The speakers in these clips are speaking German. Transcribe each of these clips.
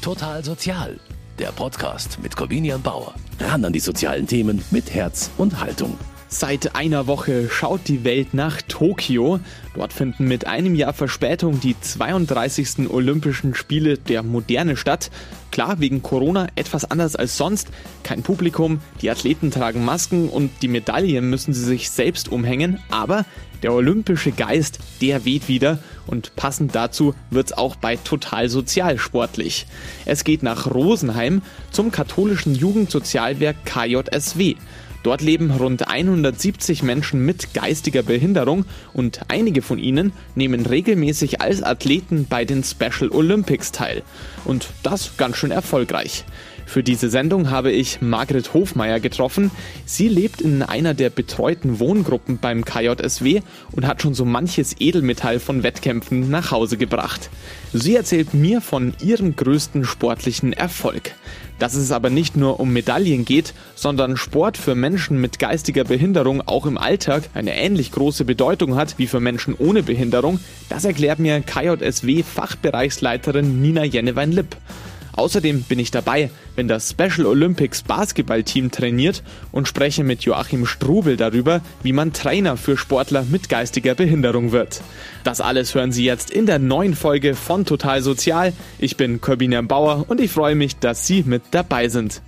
Total Sozial, der Podcast mit Corvinian Bauer. Ran an die sozialen Themen mit Herz und Haltung. Seit einer Woche schaut die Welt nach Tokio. Dort finden mit einem Jahr Verspätung die 32. Olympischen Spiele der Moderne statt. Klar, wegen Corona etwas anders als sonst. Kein Publikum, die Athleten tragen Masken und die Medaillen müssen sie sich selbst umhängen. Aber der olympische Geist, der weht wieder und passend dazu wird's auch bei Total Sozial sportlich. Es geht nach Rosenheim zum katholischen Jugendsozialwerk KJSW. Dort leben rund 170 Menschen mit geistiger Behinderung und einige von ihnen nehmen regelmäßig als Athleten bei den Special Olympics teil. Und das ganz schön erfolgreich. Für diese Sendung habe ich Margret Hofmeier getroffen. Sie lebt in einer der betreuten Wohngruppen beim KJSW und hat schon so manches Edelmetall von Wettkämpfen nach Hause gebracht. Sie erzählt mir von ihrem größten sportlichen Erfolg. Dass es aber nicht nur um Medaillen geht, sondern Sport für Menschen mit geistiger Behinderung auch im Alltag eine ähnlich große Bedeutung hat wie für Menschen ohne Behinderung, das erklärt mir KJSW Fachbereichsleiterin Nina Jennewein-Lipp. Außerdem bin ich dabei, wenn das Special Olympics Basketballteam trainiert und spreche mit Joachim Strubel darüber, wie man Trainer für Sportler mit geistiger Behinderung wird. Das alles hören Sie jetzt in der neuen Folge von Total Sozial. Ich bin Corbinian Bauer und ich freue mich, dass Sie mit dabei sind.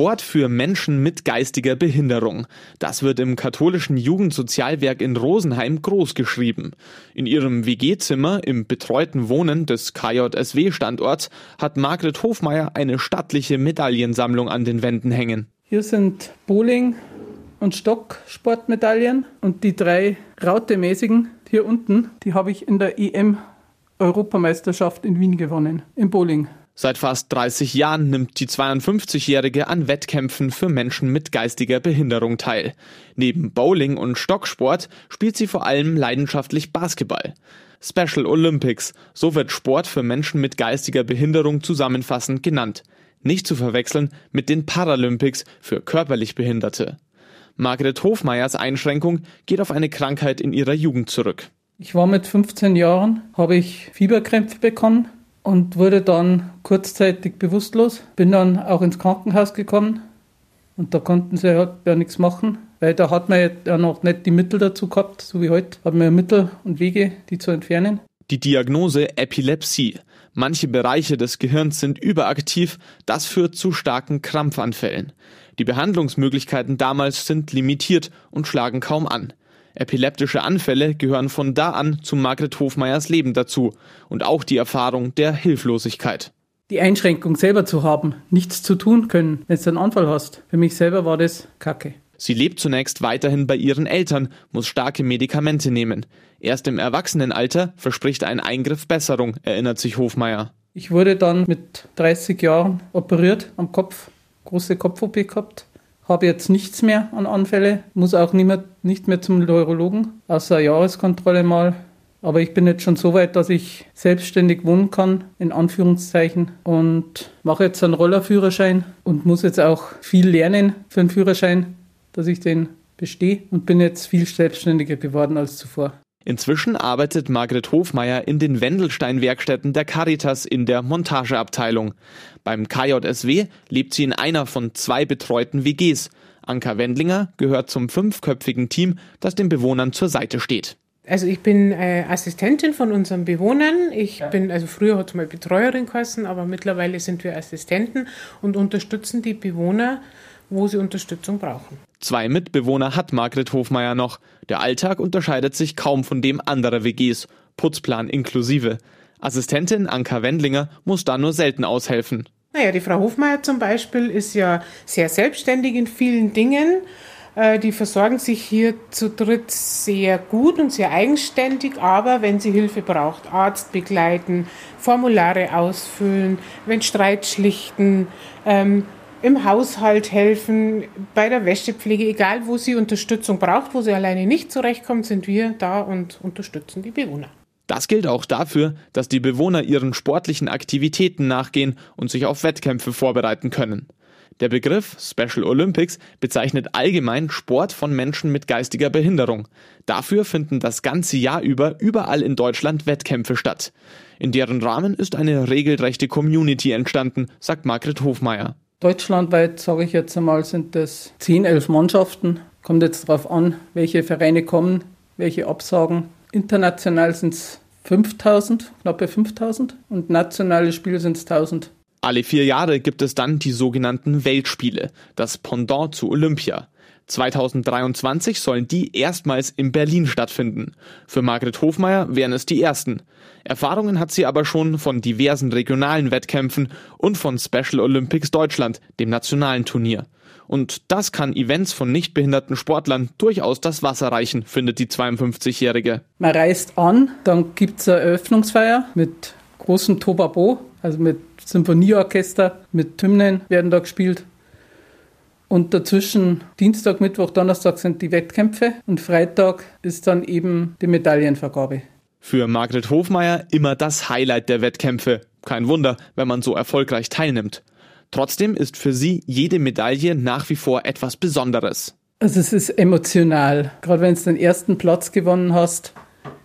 Sport für Menschen mit geistiger Behinderung. Das wird im katholischen Jugendsozialwerk in Rosenheim großgeschrieben. In ihrem WG-Zimmer im betreuten Wohnen des KJSW-Standorts hat Margret Hofmeier eine stattliche Medaillensammlung an den Wänden hängen. Hier sind Bowling und Stocksportmedaillen und die drei Rautemäßigen hier unten, die habe ich in der EM Europameisterschaft in Wien gewonnen, im Bowling. Seit fast 30 Jahren nimmt die 52-Jährige an Wettkämpfen für Menschen mit geistiger Behinderung teil. Neben Bowling und Stocksport spielt sie vor allem leidenschaftlich Basketball. Special Olympics, so wird Sport für Menschen mit geistiger Behinderung zusammenfassend genannt. Nicht zu verwechseln mit den Paralympics für körperlich Behinderte. Margret Hofmeyers Einschränkung geht auf eine Krankheit in ihrer Jugend zurück. Ich war mit 15 Jahren, habe ich Fieberkrämpfe bekommen und wurde dann kurzzeitig bewusstlos. Bin dann auch ins Krankenhaus gekommen und da konnten sie halt ja nichts machen, weil da hat man ja noch nicht die Mittel dazu gehabt, so wie heute. Hat man ja Mittel und Wege, die zu entfernen. Die Diagnose Epilepsie. Manche Bereiche des Gehirns sind überaktiv, das führt zu starken Krampfanfällen. Die Behandlungsmöglichkeiten damals sind limitiert und schlagen kaum an. Epileptische Anfälle gehören von da an zu Margret Hofmeyers Leben dazu und auch die Erfahrung der Hilflosigkeit. Die Einschränkung selber zu haben, nichts zu tun können, wenn du einen Anfall hast. Für mich selber war das Kacke. Sie lebt zunächst weiterhin bei ihren Eltern, muss starke Medikamente nehmen. Erst im Erwachsenenalter verspricht ein Eingriff Besserung, erinnert sich Hofmeier. Ich wurde dann mit 30 Jahren operiert am Kopf, große Kopf-OP gehabt habe jetzt nichts mehr an Anfälle, muss auch nicht mehr, nicht mehr zum Neurologen, außer Jahreskontrolle mal. Aber ich bin jetzt schon so weit, dass ich selbstständig wohnen kann, in Anführungszeichen, und mache jetzt einen Rollerführerschein und muss jetzt auch viel lernen für einen Führerschein, dass ich den bestehe und bin jetzt viel selbstständiger geworden als zuvor. Inzwischen arbeitet Margret Hofmeier in den Wendelstein-Werkstätten der Caritas in der Montageabteilung. Beim KJSW lebt sie in einer von zwei betreuten WGs. Anka Wendlinger gehört zum fünfköpfigen Team, das den Bewohnern zur Seite steht. Also ich bin äh, Assistentin von unseren Bewohnern. Ich ja. bin, also früher hat es mal Betreuerin geheißen, aber mittlerweile sind wir Assistenten und unterstützen die Bewohner, wo sie Unterstützung brauchen. Zwei Mitbewohner hat Margret Hofmeier noch. Der Alltag unterscheidet sich kaum von dem anderer WGs, Putzplan inklusive. Assistentin Anka Wendlinger muss da nur selten aushelfen. Naja, die Frau Hofmeier zum Beispiel ist ja sehr selbstständig in vielen Dingen. Äh, die versorgen sich hier zu dritt sehr gut und sehr eigenständig, aber wenn sie Hilfe braucht, Arzt begleiten, Formulare ausfüllen, wenn Streit schlichten, ähm, im Haushalt helfen, bei der Wäschepflege, egal wo sie Unterstützung braucht, wo sie alleine nicht zurechtkommt, sind wir da und unterstützen die Bewohner. Das gilt auch dafür, dass die Bewohner ihren sportlichen Aktivitäten nachgehen und sich auf Wettkämpfe vorbereiten können. Der Begriff Special Olympics bezeichnet allgemein Sport von Menschen mit geistiger Behinderung. Dafür finden das ganze Jahr über überall in Deutschland Wettkämpfe statt. In deren Rahmen ist eine regelrechte Community entstanden, sagt Margret Hofmeier. Deutschlandweit, sage ich jetzt einmal, sind das 10, 11 Mannschaften. Kommt jetzt darauf an, welche Vereine kommen, welche absagen. International sind es 5000, knappe 5000 und nationale Spiele sind es 1000. Alle vier Jahre gibt es dann die sogenannten Weltspiele, das Pendant zu Olympia. 2023 sollen die erstmals in Berlin stattfinden. Für Margret Hofmeier wären es die ersten. Erfahrungen hat sie aber schon von diversen regionalen Wettkämpfen und von Special Olympics Deutschland, dem nationalen Turnier. Und das kann Events von nichtbehinderten Sportlern durchaus das Wasser reichen, findet die 52-Jährige. Man reist an, dann gibt es eine Eröffnungsfeier mit großem Tobabo, also mit Symphonieorchester, mit Hymnen werden da gespielt. Und dazwischen Dienstag, Mittwoch, Donnerstag sind die Wettkämpfe und Freitag ist dann eben die Medaillenvergabe. Für Margret Hofmeier immer das Highlight der Wettkämpfe. Kein Wunder, wenn man so erfolgreich teilnimmt. Trotzdem ist für sie jede Medaille nach wie vor etwas Besonderes. Also es ist emotional. Gerade wenn du den ersten Platz gewonnen hast,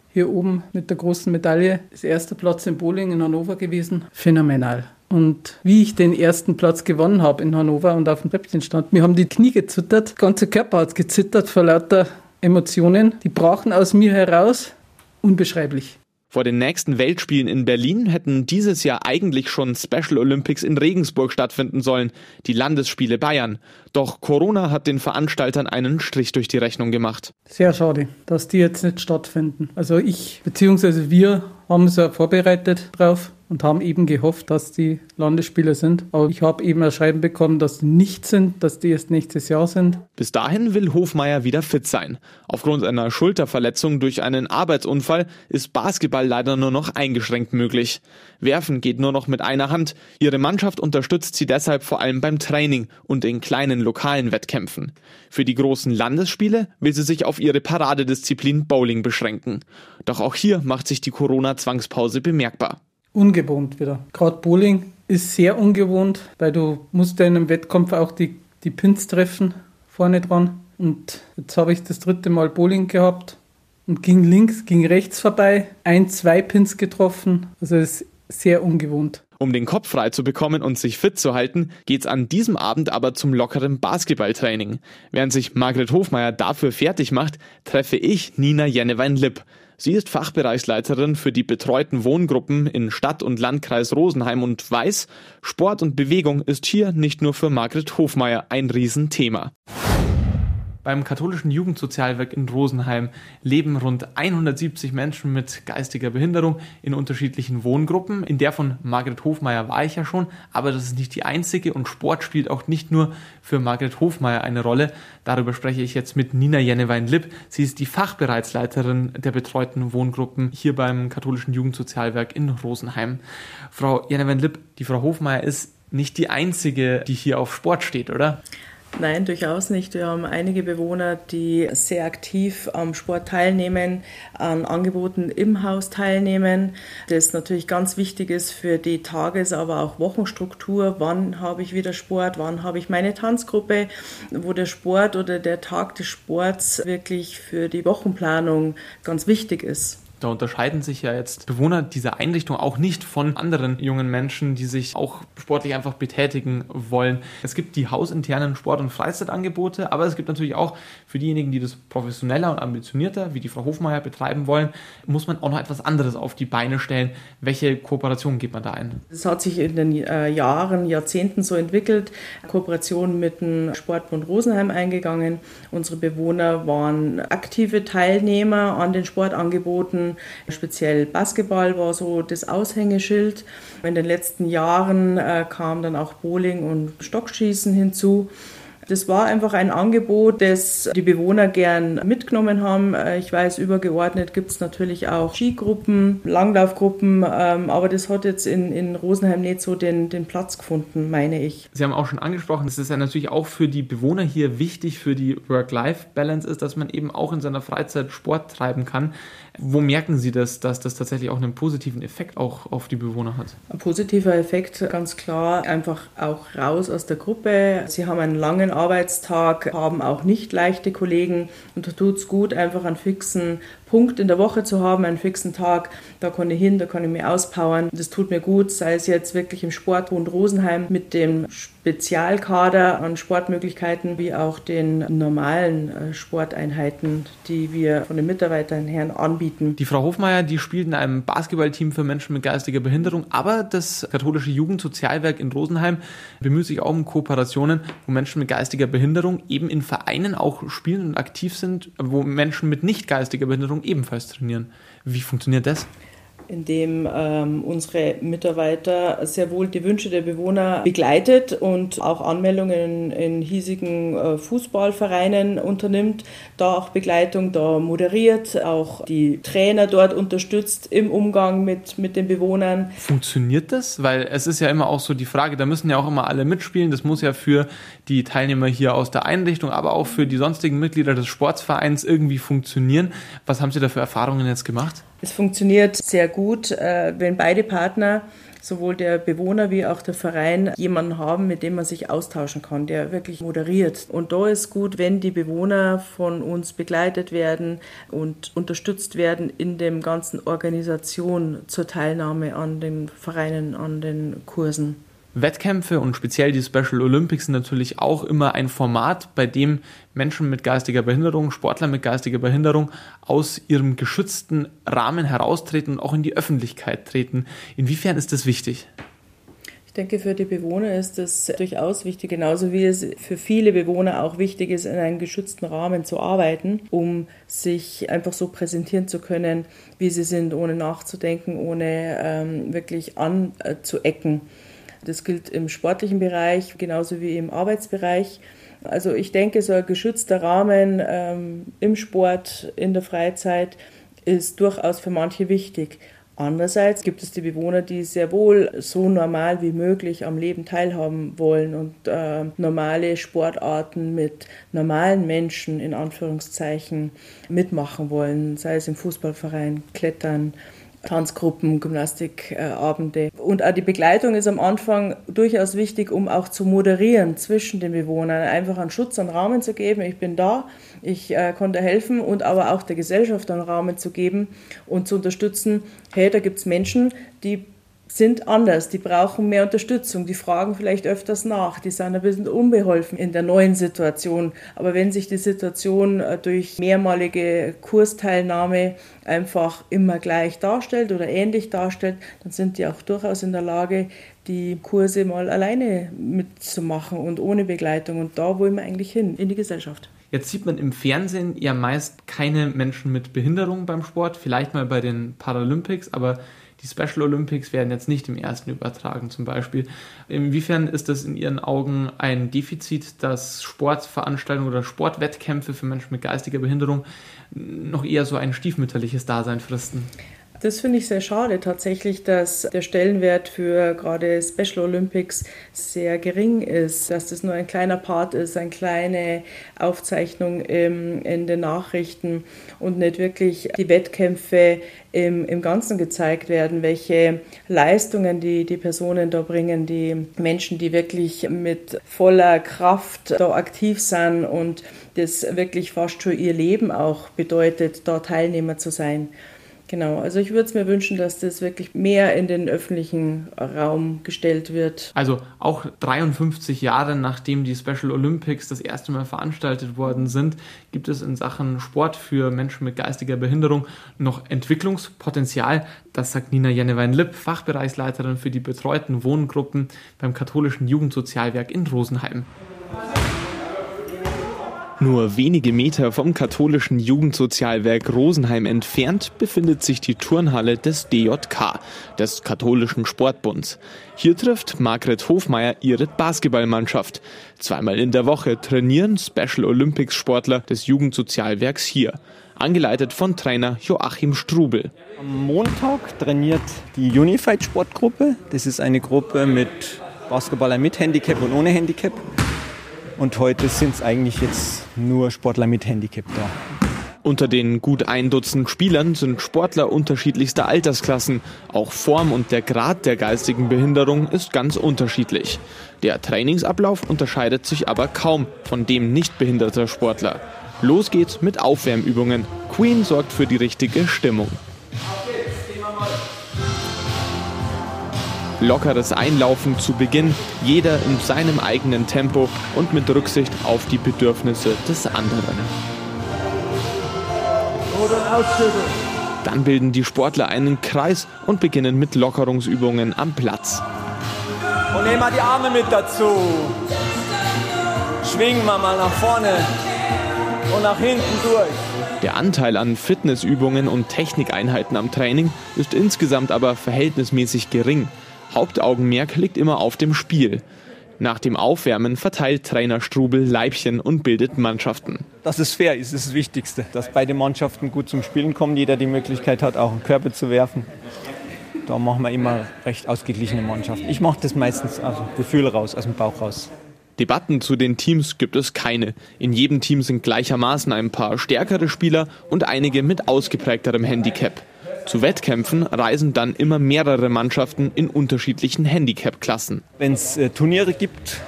hier oben mit der großen Medaille, das erste Platz im Bowling in Hannover gewesen, phänomenal. Und wie ich den ersten Platz gewonnen habe in Hannover und auf dem Treppchen stand, mir haben die Knie gezittert, der ganze Körper hat gezittert vor lauter Emotionen. Die brachen aus mir heraus. Unbeschreiblich. Vor den nächsten Weltspielen in Berlin hätten dieses Jahr eigentlich schon Special Olympics in Regensburg stattfinden sollen, die Landesspiele Bayern. Doch Corona hat den Veranstaltern einen Strich durch die Rechnung gemacht. Sehr schade, dass die jetzt nicht stattfinden. Also ich bzw. wir haben uns ja vorbereitet drauf und haben eben gehofft, dass die Landesspiele sind. Aber ich habe eben ein Schreiben bekommen, dass die nicht sind, dass die erst nächstes Jahr sind. Bis dahin will Hofmeier wieder fit sein. Aufgrund einer Schulterverletzung durch einen Arbeitsunfall ist Basketball leider nur noch eingeschränkt möglich. Werfen geht nur noch mit einer Hand. Ihre Mannschaft unterstützt sie deshalb vor allem beim Training und in kleinen lokalen Wettkämpfen. Für die großen Landesspiele will sie sich auf ihre Paradedisziplin Bowling beschränken. Doch auch hier macht sich die Corona-Zwangspause bemerkbar ungewohnt wieder. Gerade Bowling ist sehr ungewohnt, weil du musst ja in einem Wettkampf auch die, die Pins treffen vorne dran. Und jetzt habe ich das dritte Mal Bowling gehabt und ging links, ging rechts vorbei, ein, zwei Pins getroffen. Also es ist sehr ungewohnt. Um den Kopf frei zu bekommen und sich fit zu halten, geht's an diesem Abend aber zum lockeren Basketballtraining. Während sich Margret Hofmeier dafür fertig macht, treffe ich Nina Jennewein-Lipp. Sie ist Fachbereichsleiterin für die betreuten Wohngruppen in Stadt und Landkreis Rosenheim und weiß, Sport und Bewegung ist hier nicht nur für Margret Hofmeier ein Riesenthema. Beim katholischen Jugendsozialwerk in Rosenheim leben rund 170 Menschen mit geistiger Behinderung in unterschiedlichen Wohngruppen. In der von Margret Hofmeier war ich ja schon, aber das ist nicht die einzige und Sport spielt auch nicht nur für Margret Hofmeier eine Rolle. Darüber spreche ich jetzt mit Nina Jennewein-Lipp. Sie ist die Fachbereichsleiterin der betreuten Wohngruppen hier beim katholischen Jugendsozialwerk in Rosenheim. Frau Jennewein-Lipp, die Frau Hofmeier ist nicht die einzige, die hier auf Sport steht, oder? Nein, durchaus nicht. Wir haben einige Bewohner, die sehr aktiv am Sport teilnehmen, an Angeboten im Haus teilnehmen. Das natürlich ganz wichtig ist für die Tages-, aber auch Wochenstruktur. Wann habe ich wieder Sport? Wann habe ich meine Tanzgruppe? Wo der Sport oder der Tag des Sports wirklich für die Wochenplanung ganz wichtig ist. Da unterscheiden sich ja jetzt Bewohner dieser Einrichtung auch nicht von anderen jungen Menschen, die sich auch sportlich einfach betätigen wollen. Es gibt die hausinternen Sport- und Freizeitangebote, aber es gibt natürlich auch für diejenigen, die das professioneller und ambitionierter, wie die Frau Hofmeier, betreiben wollen, muss man auch noch etwas anderes auf die Beine stellen. Welche Kooperationen geht man da ein? Es hat sich in den äh, Jahren, Jahrzehnten so entwickelt. Kooperation mit dem Sportbund Rosenheim eingegangen. Unsere Bewohner waren aktive Teilnehmer an den Sportangeboten Speziell Basketball war so das Aushängeschild. In den letzten Jahren äh, kam dann auch Bowling und Stockschießen hinzu. Das war einfach ein Angebot, das die Bewohner gern mitgenommen haben. Äh, ich weiß, übergeordnet gibt es natürlich auch Skigruppen, Langlaufgruppen, ähm, aber das hat jetzt in, in Rosenheim nicht so den, den Platz gefunden, meine ich. Sie haben auch schon angesprochen, dass es ja natürlich auch für die Bewohner hier wichtig für die Work-Life-Balance ist, dass man eben auch in seiner Freizeit Sport treiben kann. Wo merken Sie das, dass das tatsächlich auch einen positiven Effekt auch auf die Bewohner hat? Ein positiver Effekt, ganz klar, einfach auch raus aus der Gruppe. Sie haben einen langen Arbeitstag, haben auch nicht leichte Kollegen und da tut es gut, einfach einen fixen Punkt in der Woche zu haben, einen fixen Tag, da kann ich hin, da kann ich mich auspowern. Das tut mir gut, sei es jetzt wirklich im Sportbund Rosenheim mit dem Spezialkader an Sportmöglichkeiten, wie auch den normalen äh, Sporteinheiten, die wir von den Mitarbeitern her anbieten. Die Frau Hofmeier, die spielt in einem Basketballteam für Menschen mit geistiger Behinderung, aber das katholische Jugendsozialwerk in Rosenheim bemüht sich auch um Kooperationen, wo Menschen mit geistiger Behinderung eben in Vereinen auch spielen und aktiv sind, wo Menschen mit nicht geistiger Behinderung ebenfalls trainieren. Wie funktioniert das? Indem ähm, unsere Mitarbeiter sehr wohl die Wünsche der Bewohner begleitet und auch Anmeldungen in, in hiesigen äh, Fußballvereinen unternimmt, da auch Begleitung da moderiert, auch die Trainer dort unterstützt im Umgang mit, mit den Bewohnern. Funktioniert das? Weil es ist ja immer auch so die Frage, da müssen ja auch immer alle mitspielen. Das muss ja für die Teilnehmer hier aus der Einrichtung, aber auch für die sonstigen Mitglieder des Sportsvereins irgendwie funktionieren. Was haben Sie da für Erfahrungen jetzt gemacht? Es funktioniert sehr gut, äh, wenn beide Partner, sowohl der Bewohner wie auch der Verein, jemanden haben, mit dem man sich austauschen kann, der wirklich moderiert. Und da ist gut, wenn die Bewohner von uns begleitet werden und unterstützt werden in dem ganzen Organisation zur Teilnahme an den Vereinen, an den Kursen. Wettkämpfe und speziell die Special Olympics sind natürlich auch immer ein Format, bei dem Menschen mit geistiger Behinderung, Sportler mit geistiger Behinderung aus ihrem geschützten Rahmen heraustreten und auch in die Öffentlichkeit treten. Inwiefern ist das wichtig? Ich denke, für die Bewohner ist das durchaus wichtig, genauso wie es für viele Bewohner auch wichtig ist, in einem geschützten Rahmen zu arbeiten, um sich einfach so präsentieren zu können, wie sie sind, ohne nachzudenken, ohne ähm, wirklich anzuecken. Das gilt im sportlichen Bereich genauso wie im Arbeitsbereich. Also ich denke, so ein geschützter Rahmen ähm, im Sport, in der Freizeit ist durchaus für manche wichtig. Andererseits gibt es die Bewohner, die sehr wohl so normal wie möglich am Leben teilhaben wollen und äh, normale Sportarten mit normalen Menschen in Anführungszeichen mitmachen wollen, sei es im Fußballverein, Klettern, Tanzgruppen, Gymnastikabende. Und auch die Begleitung ist am Anfang durchaus wichtig, um auch zu moderieren zwischen den Bewohnern, einfach einen Schutz, einen Rahmen zu geben. Ich bin da, ich äh, konnte helfen und aber auch der Gesellschaft einen Rahmen zu geben und zu unterstützen. Hey, da gibt es Menschen, die sind anders, die brauchen mehr Unterstützung, die fragen vielleicht öfters nach, die sind ein bisschen unbeholfen in der neuen Situation. Aber wenn sich die Situation äh, durch mehrmalige Kursteilnahme einfach immer gleich darstellt oder ähnlich darstellt, dann sind die auch durchaus in der Lage, die Kurse mal alleine mitzumachen und ohne Begleitung. Und da wollen wir eigentlich hin, in die Gesellschaft. Jetzt sieht man im Fernsehen ja meist keine Menschen mit Behinderung beim Sport, vielleicht mal bei den Paralympics, aber die Special Olympics werden jetzt nicht im ersten übertragen zum Beispiel. Inwiefern ist das in Ihren Augen ein Defizit, dass Sportveranstaltungen oder Sportwettkämpfe für Menschen mit geistiger Behinderung noch eher so ein stiefmütterliches Dasein fristen? Das finde ich sehr schade tatsächlich, dass der Stellenwert für gerade Special Olympics sehr gering ist, dass das nur ein kleiner Part ist, eine kleine Aufzeichnung im, in den Nachrichten und nicht wirklich die Wettkämpfe im, im Ganzen gezeigt werden, welche Leistungen die, die Personen da bringen, die Menschen, die wirklich mit voller Kraft da aktiv sind und das wirklich fast schon ihr Leben auch bedeutet, da Teilnehmer zu sein. Genau, also ich würde es mir wünschen, dass das wirklich mehr in den öffentlichen Raum gestellt wird. Also auch 53 Jahre nachdem die Special Olympics das erste Mal veranstaltet worden sind, gibt es in Sachen Sport für Menschen mit geistiger Behinderung noch Entwicklungspotenzial. Das sagt Nina Jennewein-Lipp, Fachbereichsleiterin für die betreuten Wohngruppen beim katholischen Jugendsozialwerk in Rosenheim. Nur wenige Meter vom katholischen Jugendsozialwerk Rosenheim entfernt befindet sich die Turnhalle des DJK, des katholischen Sportbunds. Hier trifft Margret Hofmeier ihre Basketballmannschaft. Zweimal in der Woche trainieren Special Olympics Sportler des Jugendsozialwerks hier, angeleitet von Trainer Joachim Strubel. Am Montag trainiert die Unified Sportgruppe. Das ist eine Gruppe mit Basketballer mit Handicap und ohne Handicap. Und heute sind es eigentlich jetzt nur Sportler mit Handicap da. Unter den gut ein Dutzend Spielern sind Sportler unterschiedlichster Altersklassen. Auch Form und der Grad der geistigen Behinderung ist ganz unterschiedlich. Der Trainingsablauf unterscheidet sich aber kaum von dem nicht behinderter Sportler. Los geht's mit Aufwärmübungen. Queen sorgt für die richtige Stimmung. Lockeres Einlaufen zu Beginn, jeder in seinem eigenen Tempo und mit Rücksicht auf die Bedürfnisse des anderen. Dann bilden die Sportler einen Kreis und beginnen mit Lockerungsübungen am Platz. Und nehmen wir die Arme mit dazu. Schwingen wir mal nach vorne und nach hinten durch. Der Anteil an Fitnessübungen und Technikeinheiten am Training ist insgesamt aber verhältnismäßig gering. Hauptaugenmerk liegt immer auf dem Spiel. Nach dem Aufwärmen verteilt Trainer Strubel Leibchen und bildet Mannschaften. Dass es fair ist, ist das Wichtigste. Dass beide Mannschaften gut zum Spielen kommen, jeder die Möglichkeit hat, auch einen Körper zu werfen. Da machen wir immer recht ausgeglichene Mannschaften. Ich mache das meistens aus dem Gefühl raus, aus dem Bauch raus. Debatten zu den Teams gibt es keine. In jedem Team sind gleichermaßen ein paar stärkere Spieler und einige mit ausgeprägterem Handicap. Zu Wettkämpfen reisen dann immer mehrere Mannschaften in unterschiedlichen Handicap-Klassen. Wenn es äh, Turniere gibt,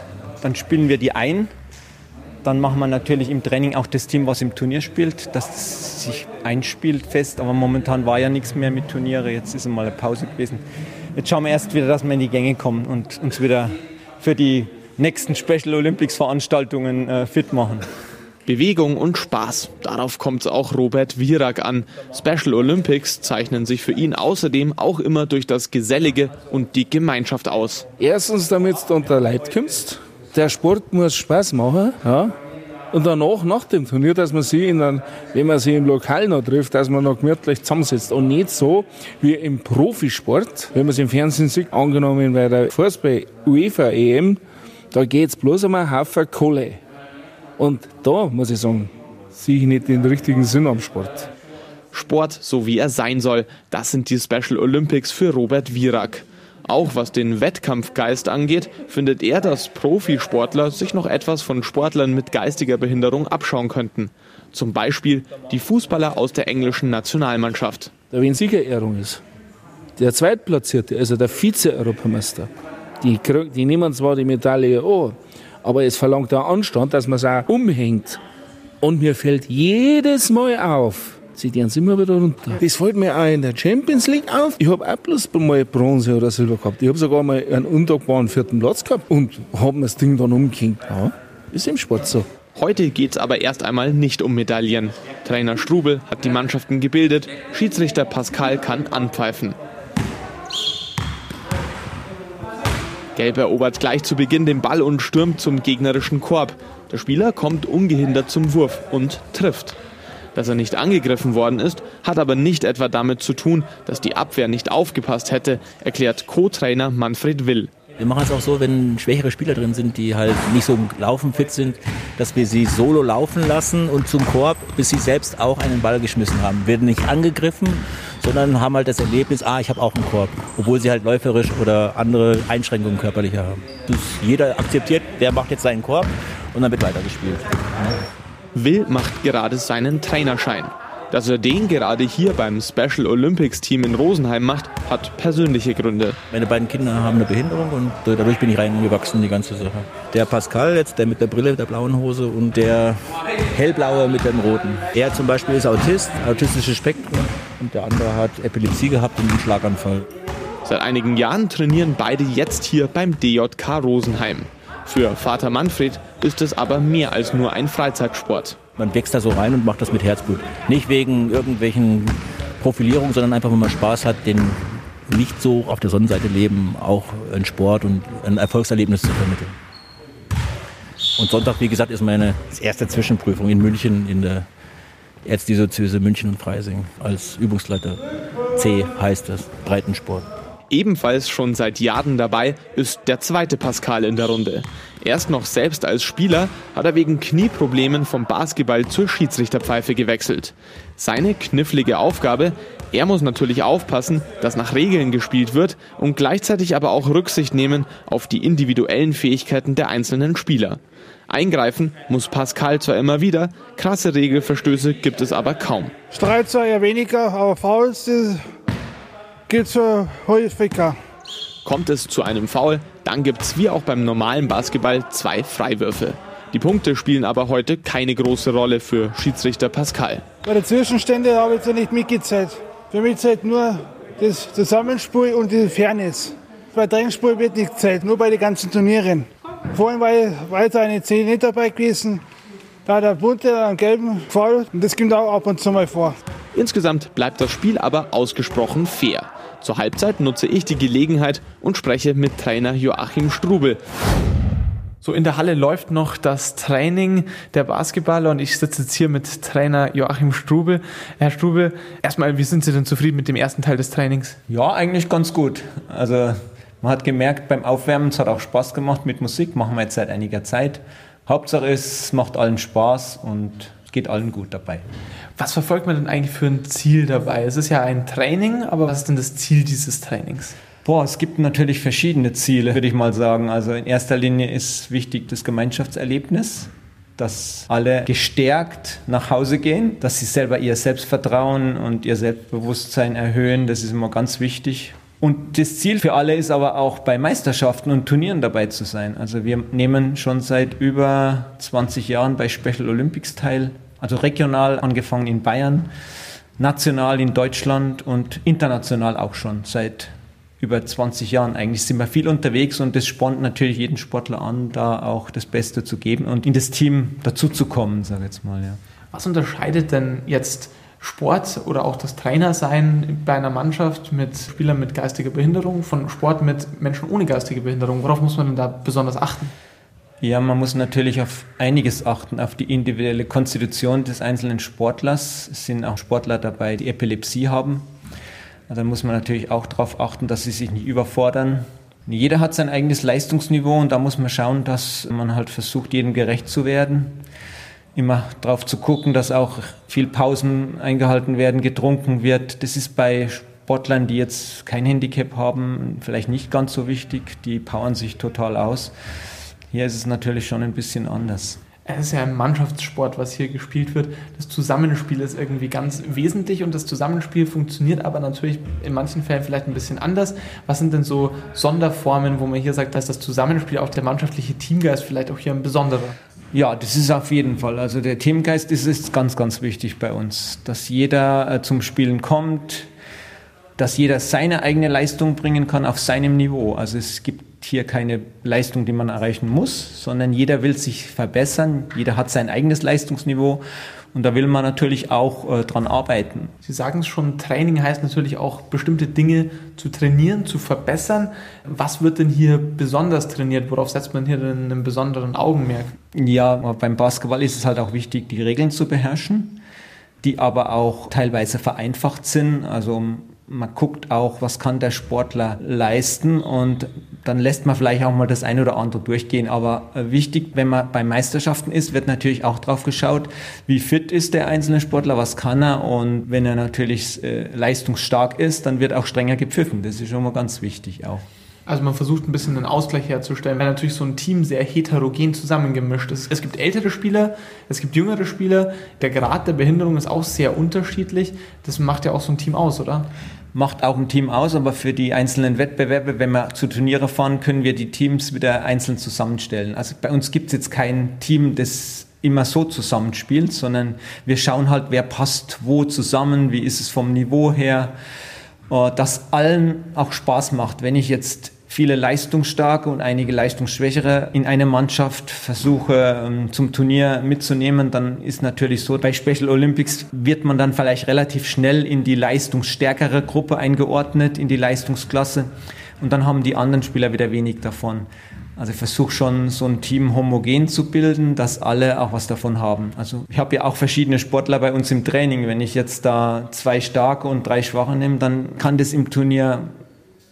dann spielen wir die ein. Dann machen wir natürlich im Training auch das Team, was im Turnier spielt, das sich einspielt fest. Aber momentan war ja nichts mehr mit Turniere. Jetzt ist mal eine Pause gewesen. Jetzt schauen wir erst wieder, dass wir in die Gänge kommen und uns wieder für die nächsten Special Olympics Veranstaltungen äh, fit machen. Bewegung und Spaß. Darauf kommt es auch Robert Wierak an. Special Olympics zeichnen sich für ihn außerdem auch immer durch das Gesellige und die Gemeinschaft aus. Erstens, damit du unter Leid kommst. Der Sport muss Spaß machen. Ja. Und danach, nach dem Turnier, dass man sie, in einem, wenn man sie im Lokal noch trifft, dass man noch gemütlich zusammensitzt. Und nicht so wie im Profisport, wenn man es im Fernsehen sieht, angenommen bei der Fußball-UEFA-EM, da geht es bloß um einen Haufen Kohle. Und da muss ich sagen, sehe ich nicht den richtigen Sinn am Sport. Sport, so wie er sein soll, das sind die Special Olympics für Robert Wierak. Auch was den Wettkampfgeist angeht, findet er, dass Profisportler sich noch etwas von Sportlern mit geistiger Behinderung abschauen könnten. Zum Beispiel die Fußballer aus der englischen Nationalmannschaft. Da wenn Siegerehrung ist, der Zweitplatzierte, also der Vize-Europameister, die, die nehmen zwar die Medaille an, aber es verlangt der Anstand, dass man es auch umhängt. Und mir fällt jedes Mal auf, sie gehen immer wieder runter. Das fällt mir auch in der Champions League auf. Ich habe auch bloß mal Bronze oder Silber gehabt. Ich habe sogar mal einen undankbaren vierten Platz gehabt und habe das Ding dann umgehängt. Ja, ist im Sport so. Heute geht es aber erst einmal nicht um Medaillen. Trainer Strubel hat die Mannschaften gebildet, Schiedsrichter Pascal kann anpfeifen. Gelb erobert gleich zu Beginn den Ball und stürmt zum gegnerischen Korb. Der Spieler kommt ungehindert zum Wurf und trifft. Dass er nicht angegriffen worden ist, hat aber nicht etwa damit zu tun, dass die Abwehr nicht aufgepasst hätte, erklärt Co-Trainer Manfred Will. Wir machen es auch so, wenn schwächere Spieler drin sind, die halt nicht so im Laufen fit sind, dass wir sie solo laufen lassen und zum Korb, bis sie selbst auch einen Ball geschmissen haben. Werden nicht angegriffen, sondern haben halt das Erlebnis, ah, ich habe auch einen Korb, obwohl sie halt läuferisch oder andere Einschränkungen körperlicher haben. Das jeder akzeptiert, der macht jetzt seinen Korb und dann wird weitergespielt. Will macht gerade seinen Trainerschein. Dass er den gerade hier beim Special Olympics Team in Rosenheim macht, hat persönliche Gründe. Meine beiden Kinder haben eine Behinderung und dadurch bin ich reingewachsen in die ganze Sache. Der Pascal jetzt, der mit der Brille, der blauen Hose und der hellblaue mit dem roten. Er zum Beispiel ist Autist, autistisches Spektrum und der andere hat Epilepsie gehabt und einen Schlaganfall. Seit einigen Jahren trainieren beide jetzt hier beim DJK Rosenheim. Für Vater Manfred ist es aber mehr als nur ein Freizeitsport. Man wächst da so rein und macht das mit Herzblut. Nicht wegen irgendwelchen Profilierungen, sondern einfach, wenn man Spaß hat, den nicht so auf der Sonnenseite leben, auch ein Sport und ein Erfolgserlebnis zu vermitteln. Und Sonntag, wie gesagt, ist meine erste Zwischenprüfung in München in der Erzdiözese München und Freising als Übungsleiter. C heißt es, Breitensport. Ebenfalls schon seit Jahren dabei ist der zweite Pascal in der Runde. Erst noch selbst als Spieler hat er wegen Knieproblemen vom Basketball zur Schiedsrichterpfeife gewechselt. Seine knifflige Aufgabe, er muss natürlich aufpassen, dass nach Regeln gespielt wird und gleichzeitig aber auch Rücksicht nehmen auf die individuellen Fähigkeiten der einzelnen Spieler. Eingreifen muss Pascal zwar immer wieder, krasse Regelverstöße gibt es aber kaum. Streit zwar eher weniger, aber Fouls gibt es häufiger. Kommt es zu einem Foul, dann gibt es wie auch beim normalen Basketball zwei Freiwürfe. Die Punkte spielen aber heute keine große Rolle für Schiedsrichter Pascal. Bei den Zwischenständen habe ich jetzt nicht mitgezählt. Für mich zählt nur das Zusammenspiel und die Fairness. Bei Trainingsspiel wird nicht gezählt, nur bei den ganzen Turnieren. Vorhin war weiter eine 10 nicht dabei gewesen. Da hat der bunte einen gelben Fall und das kommt auch ab und zu mal vor. Insgesamt bleibt das Spiel aber ausgesprochen fair. Zur Halbzeit nutze ich die Gelegenheit und spreche mit Trainer Joachim Strubel. So, in der Halle läuft noch das Training der Basketballer und ich sitze jetzt hier mit Trainer Joachim Strubel. Herr Strubel, erstmal, wie sind Sie denn zufrieden mit dem ersten Teil des Trainings? Ja, eigentlich ganz gut. Also man hat gemerkt, beim Aufwärmen, es hat auch Spaß gemacht mit Musik, machen wir jetzt seit einiger Zeit. Hauptsache es macht allen Spaß und geht allen gut dabei. Was verfolgt man denn eigentlich für ein Ziel dabei? Es ist ja ein Training, aber was ist denn das Ziel dieses Trainings? Boah, es gibt natürlich verschiedene Ziele, würde ich mal sagen. Also in erster Linie ist wichtig das Gemeinschaftserlebnis, dass alle gestärkt nach Hause gehen, dass sie selber ihr Selbstvertrauen und ihr Selbstbewusstsein erhöhen. Das ist immer ganz wichtig. Und das Ziel für alle ist aber auch bei Meisterschaften und Turnieren dabei zu sein. Also wir nehmen schon seit über 20 Jahren bei Special Olympics teil, also regional angefangen in Bayern, national in Deutschland und international auch schon seit über 20 Jahren eigentlich sind wir viel unterwegs und das spornt natürlich jeden Sportler an, da auch das Beste zu geben und in das Team dazuzukommen, sage ich jetzt mal. Ja. Was unterscheidet denn jetzt Sport oder auch das Trainersein bei einer Mannschaft mit Spielern mit geistiger Behinderung von Sport mit Menschen ohne geistige Behinderung? Worauf muss man denn da besonders achten? Ja, man muss natürlich auf einiges achten, auf die individuelle Konstitution des einzelnen Sportlers. Es sind auch Sportler dabei, die Epilepsie haben da muss man natürlich auch darauf achten, dass sie sich nicht überfordern. Jeder hat sein eigenes Leistungsniveau und da muss man schauen, dass man halt versucht, jedem gerecht zu werden. Immer darauf zu gucken, dass auch viel Pausen eingehalten werden, getrunken wird. Das ist bei Sportlern, die jetzt kein Handicap haben, vielleicht nicht ganz so wichtig. Die powern sich total aus. Hier ist es natürlich schon ein bisschen anders es ist ja ein Mannschaftssport, was hier gespielt wird. Das Zusammenspiel ist irgendwie ganz wesentlich und das Zusammenspiel funktioniert aber natürlich in manchen Fällen vielleicht ein bisschen anders. Was sind denn so Sonderformen, wo man hier sagt, dass das Zusammenspiel, auch der mannschaftliche Teamgeist vielleicht auch hier ein besonderer? Ja, das ist auf jeden Fall. Also der Teamgeist ist, ist ganz, ganz wichtig bei uns, dass jeder äh, zum Spielen kommt, dass jeder seine eigene Leistung bringen kann auf seinem Niveau. Also es gibt hier keine Leistung, die man erreichen muss, sondern jeder will sich verbessern, jeder hat sein eigenes Leistungsniveau und da will man natürlich auch äh, dran arbeiten. Sie sagen es schon, Training heißt natürlich auch bestimmte Dinge zu trainieren, zu verbessern. Was wird denn hier besonders trainiert? Worauf setzt man hier denn einen besonderen Augenmerk? Ja, beim Basketball ist es halt auch wichtig, die Regeln zu beherrschen, die aber auch teilweise vereinfacht sind. Also man guckt auch, was kann der Sportler leisten und dann lässt man vielleicht auch mal das eine oder andere durchgehen. Aber äh, wichtig, wenn man bei Meisterschaften ist, wird natürlich auch drauf geschaut, wie fit ist der einzelne Sportler, was kann er und wenn er natürlich äh, leistungsstark ist, dann wird auch strenger gepfiffen. Das ist schon mal ganz wichtig auch. Also man versucht ein bisschen einen Ausgleich herzustellen, weil natürlich so ein Team sehr heterogen zusammengemischt ist. Es gibt ältere Spieler, es gibt jüngere Spieler, der Grad der Behinderung ist auch sehr unterschiedlich. Das macht ja auch so ein Team aus, oder? macht auch ein Team aus, aber für die einzelnen Wettbewerbe, wenn wir zu Turniere fahren, können wir die Teams wieder einzeln zusammenstellen. Also bei uns gibt es jetzt kein Team, das immer so zusammenspielt, sondern wir schauen halt, wer passt wo zusammen, wie ist es vom Niveau her, äh, dass allen auch Spaß macht. Wenn ich jetzt viele leistungsstarke und einige leistungsschwächere in einer Mannschaft versuche ähm, zum Turnier mitzunehmen, dann ist natürlich so, bei Special Olympics wird man dann vielleicht relativ schnell in die leistungsstärkere Gruppe eingeordnet, in die Leistungsklasse und dann haben die anderen Spieler wieder wenig davon. Also ich versuche schon so ein Team homogen zu bilden, dass alle auch was davon haben. Also ich habe ja auch verschiedene Sportler bei uns im Training. Wenn ich jetzt da zwei starke und drei schwache nehme, dann kann das im Turnier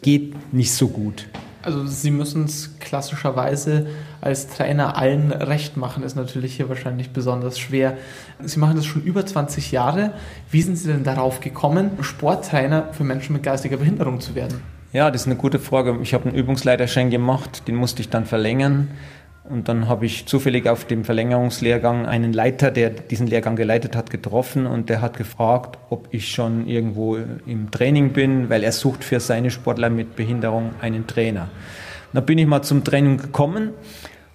geht nicht so gut. Also Sie müssen es klassischerweise als Trainer allen recht machen, ist natürlich hier wahrscheinlich besonders schwer. Sie machen das schon über 20 Jahre. Wie sind Sie denn darauf gekommen, Sporttrainer für Menschen mit geistiger Behinderung zu werden? Ja, das ist eine gute Frage. Ich habe einen Übungsleiterschein gemacht, den musste ich dann verlängern. Und dann habe ich zufällig auf dem Verlängerungslehrgang einen Leiter, der diesen Lehrgang geleitet hat, getroffen und der hat gefragt, ob ich schon irgendwo im Training bin, weil er sucht für seine Sportler mit Behinderung einen Trainer. Da bin ich mal zum Training gekommen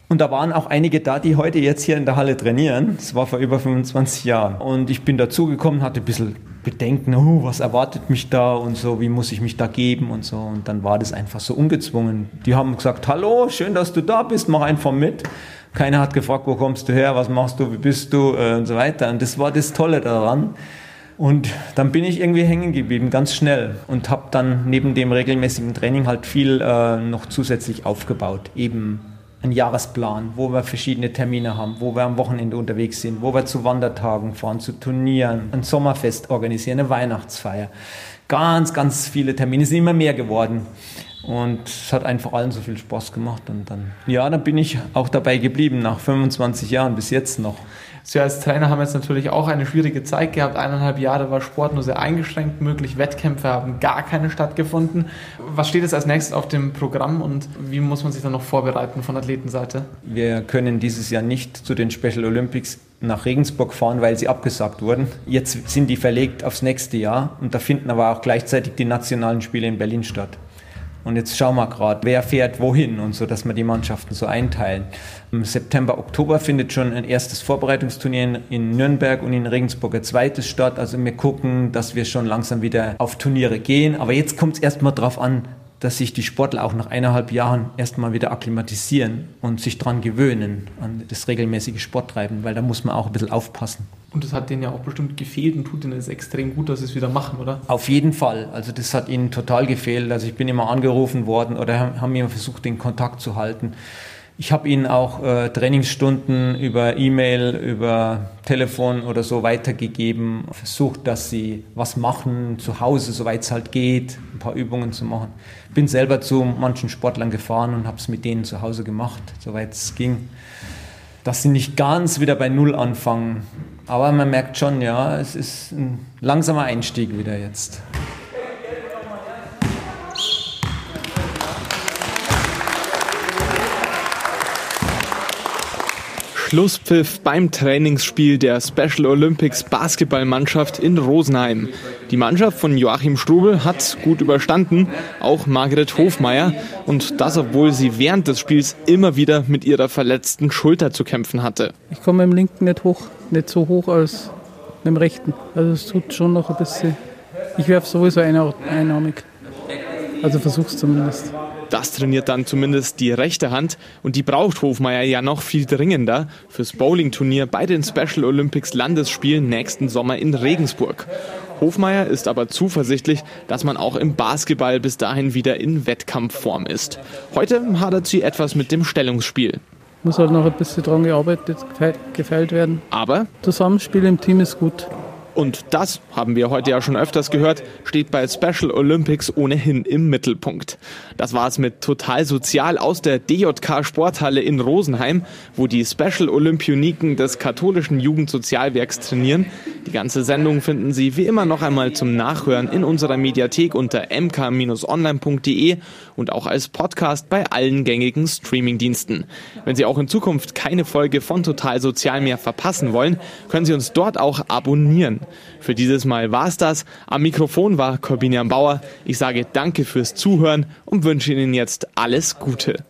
und da waren auch einige da, die heute jetzt hier in der Halle trainieren. Das war vor über 25 Jahren. Und ich bin dazugekommen, hatte ein bisschen Bedenken, oh, was erwartet mich da und so, wie muss ich mich da geben und so. Und dann war das einfach so ungezwungen. Die haben gesagt, hallo, schön, dass du da bist, mach einfach mit. Keiner hat gefragt, wo kommst du her, was machst du, wie bist du äh, und so weiter. Und das war das Tolle daran. Und dann bin ich irgendwie hängen geblieben, ganz schnell. Und habe dann neben dem regelmäßigen Training halt viel äh, noch zusätzlich aufgebaut. Eben einen Jahresplan, wo wir verschiedene Termine haben, wo wir am Wochenende unterwegs sind, wo wir zu Wandertagen fahren, zu Turnieren, ein Sommerfest organisieren, eine Weihnachtsfeier. Ganz, ganz viele Termine, sind immer mehr geworden. Und es hat einfach allen so viel Spaß gemacht. Und dann, ja, dann bin ich auch dabei geblieben, nach 25 Jahren bis jetzt noch. Sie als Trainer haben jetzt natürlich auch eine schwierige Zeit gehabt. Eineinhalb Jahre war Sport nur sehr eingeschränkt möglich. Wettkämpfe haben gar keine stattgefunden. Was steht jetzt als nächstes auf dem Programm und wie muss man sich dann noch vorbereiten von Athletenseite? Wir können dieses Jahr nicht zu den Special Olympics nach Regensburg fahren, weil sie abgesagt wurden. Jetzt sind die verlegt aufs nächste Jahr und da finden aber auch gleichzeitig die nationalen Spiele in Berlin statt. Und jetzt schauen wir gerade, wer fährt wohin und so, dass wir die Mannschaften so einteilen. Im September, Oktober findet schon ein erstes Vorbereitungsturnier in Nürnberg und in Regensburg ein zweites statt. Also wir gucken, dass wir schon langsam wieder auf Turniere gehen. Aber jetzt kommt es erstmal darauf an, dass sich die Sportler auch nach eineinhalb Jahren erstmal wieder akklimatisieren und sich daran gewöhnen, an das regelmäßige Sporttreiben, weil da muss man auch ein bisschen aufpassen. Und das hat denen ja auch bestimmt gefehlt und tut ihnen es extrem gut, dass sie es wieder machen, oder? Auf jeden Fall. Also das hat ihnen total gefehlt. Also ich bin immer angerufen worden oder haben immer versucht, den Kontakt zu halten. Ich habe ihnen auch äh, Trainingsstunden über E-Mail, über Telefon oder so weitergegeben, versucht, dass sie was machen zu Hause, soweit es halt geht, ein paar Übungen zu machen. Bin selber zu manchen Sportlern gefahren und habe es mit denen zu Hause gemacht, soweit es ging. Dass sie nicht ganz wieder bei Null anfangen. Aber man merkt schon, ja, es ist ein langsamer Einstieg wieder jetzt. Schlusspfiff beim Trainingsspiel der Special Olympics Basketballmannschaft in Rosenheim. Die Mannschaft von Joachim Strubel hat gut überstanden, auch Margret Hofmeier, und das obwohl sie während des Spiels immer wieder mit ihrer verletzten Schulter zu kämpfen hatte. Ich komme dem linken nicht hoch, nicht so hoch als dem rechten. Also es tut schon noch ein bisschen. Ich werfe sowieso einarmig. Also versuch's zumindest. Das trainiert dann zumindest die rechte Hand und die braucht Hofmeier ja noch viel dringender fürs Bowling-Turnier bei den Special Olympics Landesspielen nächsten Sommer in Regensburg. Hofmeier ist aber zuversichtlich, dass man auch im Basketball bis dahin wieder in Wettkampfform ist. Heute hadert sie etwas mit dem Stellungsspiel. Muss halt noch ein bisschen dran gearbeitet, gefeilt werden. Aber Zusammenspiel im Team ist gut. Und das, haben wir heute ja schon öfters gehört, steht bei Special Olympics ohnehin im Mittelpunkt. Das war es mit Total Sozial aus der DJK Sporthalle in Rosenheim, wo die Special Olympioniken des katholischen Jugendsozialwerks trainieren. Die ganze Sendung finden Sie wie immer noch einmal zum Nachhören in unserer Mediathek unter mk-online.de und auch als Podcast bei allen gängigen Streamingdiensten. Wenn Sie auch in Zukunft keine Folge von Total Sozial mehr verpassen wollen, können Sie uns dort auch abonnieren. Für dieses Mal war's das. Am Mikrofon war Corbinian Bauer. Ich sage danke fürs Zuhören und wünsche Ihnen jetzt alles Gute.